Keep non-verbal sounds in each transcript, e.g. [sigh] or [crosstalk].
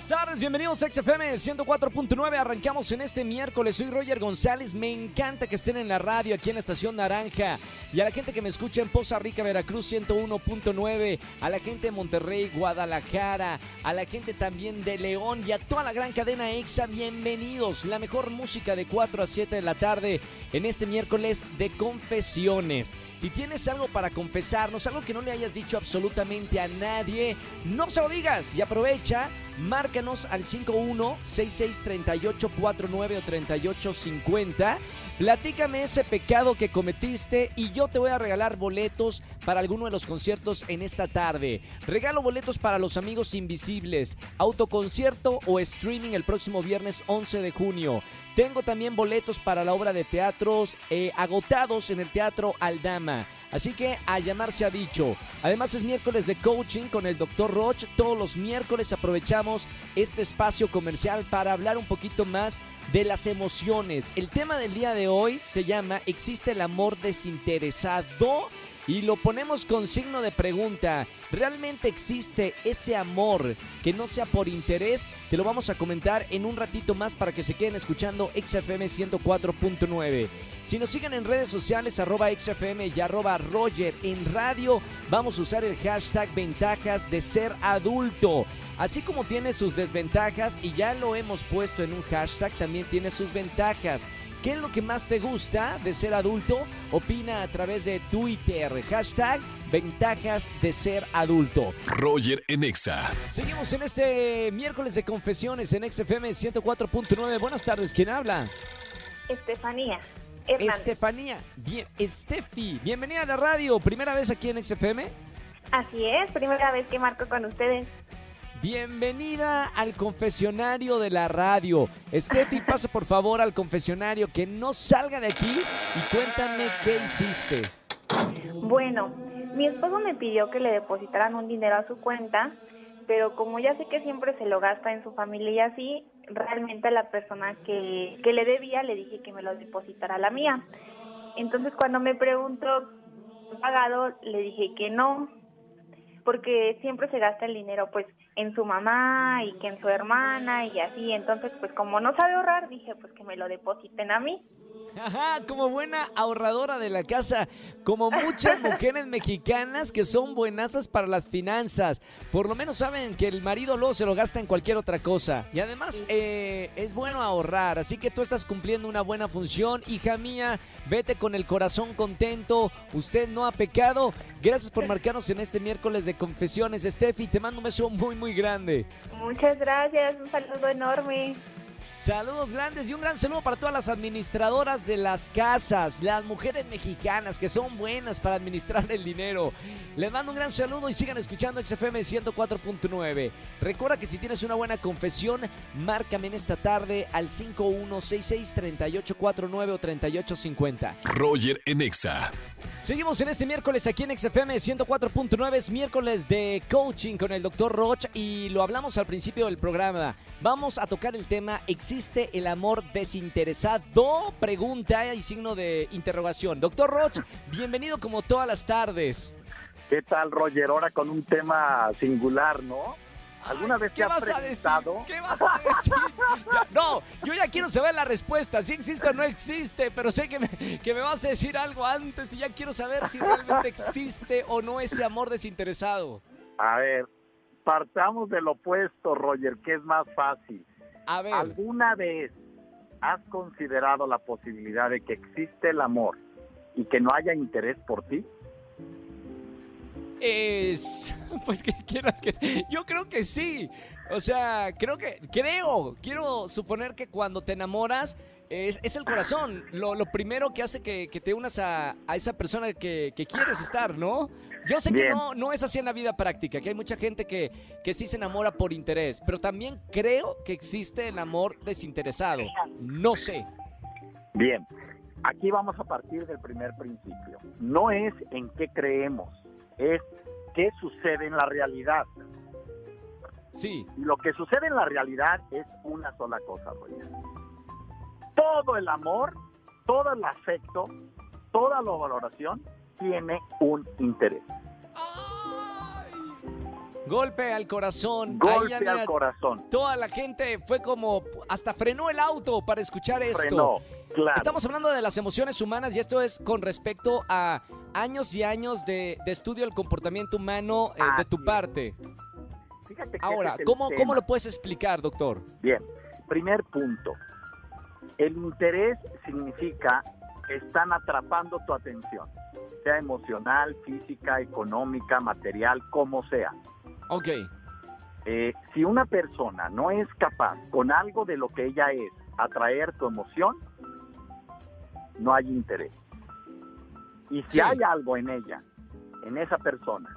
Buenas tardes, bienvenidos a XFM 104.9. Arrancamos en este miércoles. Soy Roger González. Me encanta que estén en la radio aquí en la estación Naranja. Y a la gente que me escucha en Poza Rica, Veracruz 101.9. A la gente de Monterrey, Guadalajara. A la gente también de León y a toda la gran cadena EXA. Bienvenidos. La mejor música de 4 a 7 de la tarde en este miércoles de confesiones. Si tienes algo para confesarnos, algo que no le hayas dicho absolutamente a nadie, no se lo digas y aprovecha, márcanos al 51663849 o 3850. Platícame ese pecado que cometiste y yo te voy a regalar boletos para alguno de los conciertos en esta tarde. Regalo boletos para los amigos invisibles, autoconcierto o streaming el próximo viernes 11 de junio. Tengo también boletos para la obra de teatros eh, agotados en el Teatro Aldama. Así que a llamar se ha dicho. Además es miércoles de coaching con el Dr. Roch. Todos los miércoles aprovechamos este espacio comercial para hablar un poquito más de las emociones. El tema del día de hoy se llama ¿Existe el amor desinteresado? Y lo ponemos con signo de pregunta. ¿Realmente existe ese amor que no sea por interés? Te lo vamos a comentar en un ratito más para que se queden escuchando XFM 104.9. Si nos siguen en redes sociales, arroba XFM y arroba Roger en radio, vamos a usar el hashtag ventajas de ser adulto. Así como tiene sus desventajas y ya lo hemos puesto en un hashtag, también tiene sus ventajas. ¿Qué es lo que más te gusta de ser adulto? Opina a través de Twitter. Hashtag ventajas de ser adulto. Roger en Exa. Seguimos en este miércoles de confesiones en XFM 104.9. Buenas tardes, ¿quién habla? Estefanía. Hernández. Estefanía. Bien, Estefi, bienvenida a la radio. ¿Primera vez aquí en XFM? Así es, primera vez que marco con ustedes. Bienvenida al confesionario de la radio. Steffi, [laughs] pasa por favor al confesionario, que no salga de aquí y cuéntame qué hiciste. Bueno, mi esposo me pidió que le depositaran un dinero a su cuenta, pero como ya sé que siempre se lo gasta en su familia y así, realmente a la persona que, que le debía le dije que me lo depositara a la mía. Entonces cuando me preguntó pagado, le dije que no, porque siempre se gasta el dinero pues en su mamá y que en su hermana y así. Entonces, pues como no sabe ahorrar, dije pues que me lo depositen a mí. Ajá, como buena ahorradora de la casa, como muchas [laughs] mujeres mexicanas que son buenazas para las finanzas. Por lo menos saben que el marido luego se lo gasta en cualquier otra cosa. Y además eh, es bueno ahorrar, así que tú estás cumpliendo una buena función. Hija mía, vete con el corazón contento. Usted no ha pecado. Gracias por marcarnos en este miércoles de confesiones. Steffi, te mando un beso muy, muy grande. Muchas gracias, un saludo enorme. Saludos grandes y un gran saludo para todas las administradoras de las casas, las mujeres mexicanas que son buenas para administrar el dinero. Les mando un gran saludo y sigan escuchando XFM 104.9. Recuerda que si tienes una buena confesión, márcame en esta tarde al 5166-3849 o 3850. Roger en Exa. Seguimos en este miércoles aquí en XFM 104.9, es miércoles de coaching con el Dr. Roch y lo hablamos al principio del programa. Vamos a tocar el tema ¿Existe el amor desinteresado? Pregunta y signo de interrogación. Doctor Roch, bienvenido como todas las tardes. ¿Qué tal, Roger? Ahora con un tema singular, ¿no? ¿Alguna vez ¿Qué te has vas a decir? preguntado? ¿Qué vas a decir? [laughs] Ya- no, yo ya quiero saber la respuesta, si existe o no existe, pero sé que me, que me vas a decir algo antes y ya quiero saber si realmente existe o no ese amor desinteresado. A ver, partamos del opuesto, Roger, que es más fácil. A ver, ¿Alguna vez has considerado la posibilidad de que existe el amor y que no haya interés por ti? Es... [laughs] Pues que quieras que... Yo creo que sí. O sea, creo que... Creo, quiero suponer que cuando te enamoras es, es el corazón. Lo, lo primero que hace que, que te unas a, a esa persona que, que quieres estar, ¿no? Yo sé que no, no es así en la vida práctica, que hay mucha gente que, que sí se enamora por interés, pero también creo que existe el amor desinteresado. No sé. Bien, aquí vamos a partir del primer principio. No es en qué creemos, es qué sucede en la realidad. Sí, Y lo que sucede en la realidad es una sola cosa, Roger. Todo el amor, todo el afecto, toda la valoración tiene un interés. Golpe al corazón. Golpe al corazón. Toda la gente fue como, hasta frenó el auto para escuchar esto. Frenó, claro. Estamos hablando de las emociones humanas y esto es con respecto a años y años de, de estudio del comportamiento humano eh, de tu parte. Fíjate que Ahora, es ¿cómo. ¿cómo lo puedes explicar, doctor? Bien, primer punto. El interés significa que están atrapando tu atención, sea emocional, física, económica, material, como sea. Ok, Eh, si una persona no es capaz con algo de lo que ella es atraer tu emoción, no hay interés. Y si Sí. hay algo en ella, en esa persona,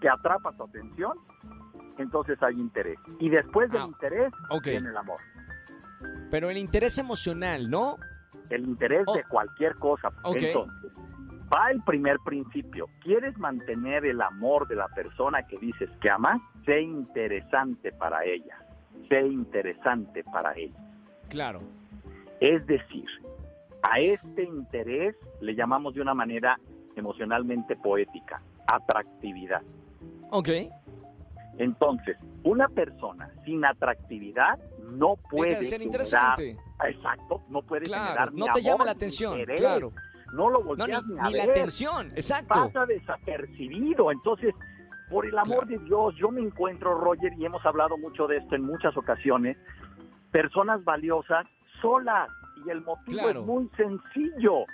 que atrapa tu atención, entonces hay interés. Y después del Ah, interés ok. viene el amor. pero el interés emocional, ¿no? El interés Oh. de cualquier cosa. Entonces, va el primer principio. ¿Quieres mantener el amor de la persona que dices que amas? Sé interesante para ella. Sé interesante para él. Claro. Es decir, a este interés le llamamos de una manera emocionalmente poética, atractividad. Ok. Entonces, una persona sin atractividad no puede ser generar- interesante. exacto, no puede Claro, generar no te llama la atención, interés. claro. No lo No, volteas ni, ni, a ni la atención, exacto. pasa desapercibido. Entonces, por el amor de Dios, yo me encuentro, Roger, y hemos hablado mucho de esto en muchas ocasiones, personas valiosas solas. Y el motivo Claro. es muy sencillo,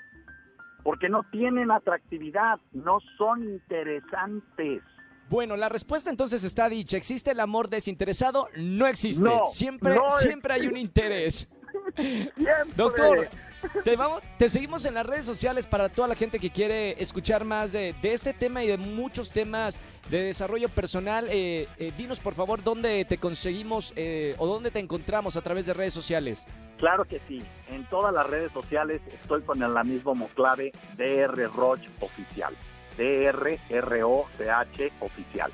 porque no tienen atractividad, no son interesantes. Bueno, la respuesta entonces está dicha. ¿Existe el amor desinteresado? No existe. No, siempre, no siempre hay un interés. [laughs] Siempre. Doctor, te, seguimos en las redes sociales para toda la gente que quiere escuchar más de, este tema y de muchos temas de desarrollo personal. Eh, eh, dinos por favor dónde te conseguimos eh, o dónde te encontramos a través de redes sociales. Claro que sí. En todas las redes sociales estoy con la misma clave DR Roch Oficial. D-R-R-O-C-H Oficial.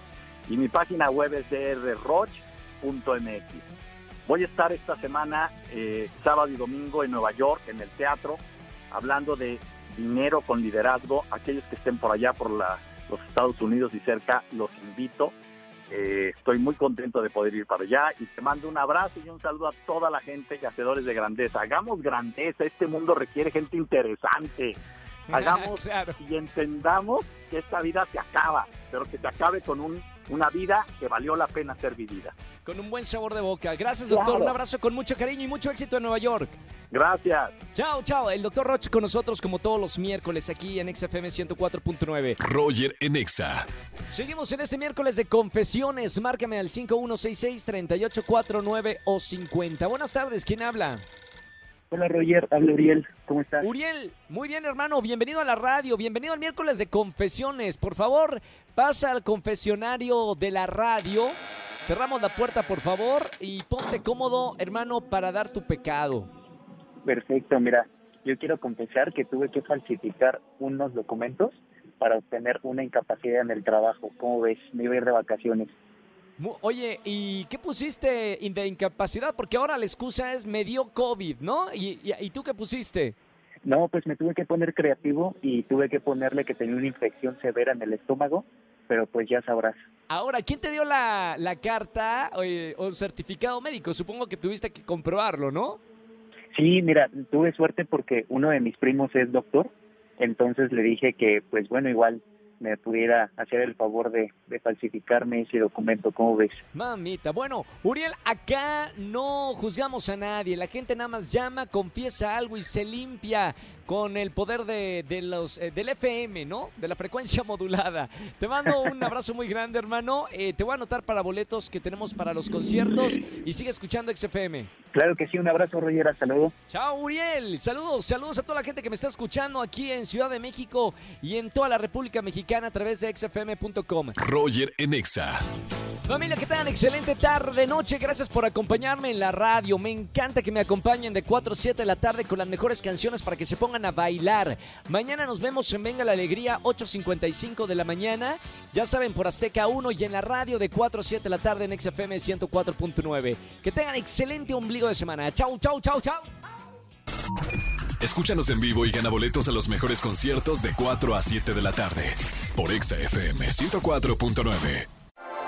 Y mi página web es drroch.mx. Voy a estar esta semana, eh, sábado y domingo, en Nueva York, en el teatro, hablando de dinero con liderazgo. Aquellos que estén por allá, por la- los Estados Unidos y cerca, los invito. Eh, estoy muy contento de poder ir para allá y te mando un abrazo y un saludo a toda la gente y hacedores de grandeza. Hagamos grandeza, este mundo requiere gente interesante. [laughs] Hagamos Claro. y entendamos que esta vida se acaba, pero que se acabe con un, una vida que valió la pena ser vivida. Con un buen sabor de boca. Gracias, doctor. Claro. Un abrazo con mucho cariño y mucho éxito en Nueva York. Gracias. Chao, chao. El doctor Roch con nosotros como todos los miércoles aquí en XFM 104.9. Roger en Exa. Seguimos en este miércoles de confesiones. Márcame al 5166-3849 o 50. Buenas tardes, ¿quién habla? Hola Roger, habla Uriel, ¿cómo estás? Uriel, muy bien hermano, bienvenido a la radio, bienvenido al miércoles de confesiones. Por favor, pasa al confesionario de la radio. Cerramos la puerta, por favor, y ponte cómodo, hermano, para dar tu pecado. Perfecto, mira, yo quiero confesar que tuve que falsificar unos documentos para obtener una incapacidad en el trabajo. ¿Cómo ves? Me iba a ir de vacaciones. Oye, ¿y qué pusiste de incapacidad? Porque ahora la excusa es me dio COVID, ¿no? ¿Y, y, y tú qué pusiste? No, pues me tuve que poner creativo y tuve que ponerle que tenía una infección severa en el estómago, pero pues ya sabrás. Ahora, ¿quién te dio la, la carta eh, o certificado médico? Supongo que tuviste que comprobarlo, ¿no? Sí, mira, tuve suerte porque uno de mis primos es doctor, entonces le dije que pues bueno, igual me pudiera hacer el favor de, de falsificarme ese documento, ¿cómo ves? Mamita. Bueno, Uriel, acá no juzgamos a nadie. La gente nada más llama, confiesa algo y se limpia con el poder de, de los eh, del FM, ¿no? De la frecuencia [laughs] modulada. Te mando un abrazo muy grande, hermano. Eh, te voy a anotar para boletos que tenemos para los conciertos y sigue escuchando XFM. Claro que sí, un abrazo Roger, hasta luego. Chao, Uriel. Saludos, saludos a toda la gente que me está escuchando aquí en Ciudad de México y en toda la República Mexicana a través de xfm.com. Roger en Exa. Familia, que tengan excelente tarde, noche. Gracias por acompañarme en la radio. Me encanta que me acompañen de 4 a 7 de la tarde con las mejores canciones para que se pongan a bailar. Mañana nos vemos en Venga la Alegría, 8.55 de la mañana. Ya saben, por Azteca 1 y en la radio de 4 a 7 de la tarde en XFM 104.9. Que tengan excelente ombligo de semana. Chau, chau, chau, chau. Escúchanos en vivo y gana boletos a los mejores conciertos de 4 a 7 de la tarde por Exa FM 104.9.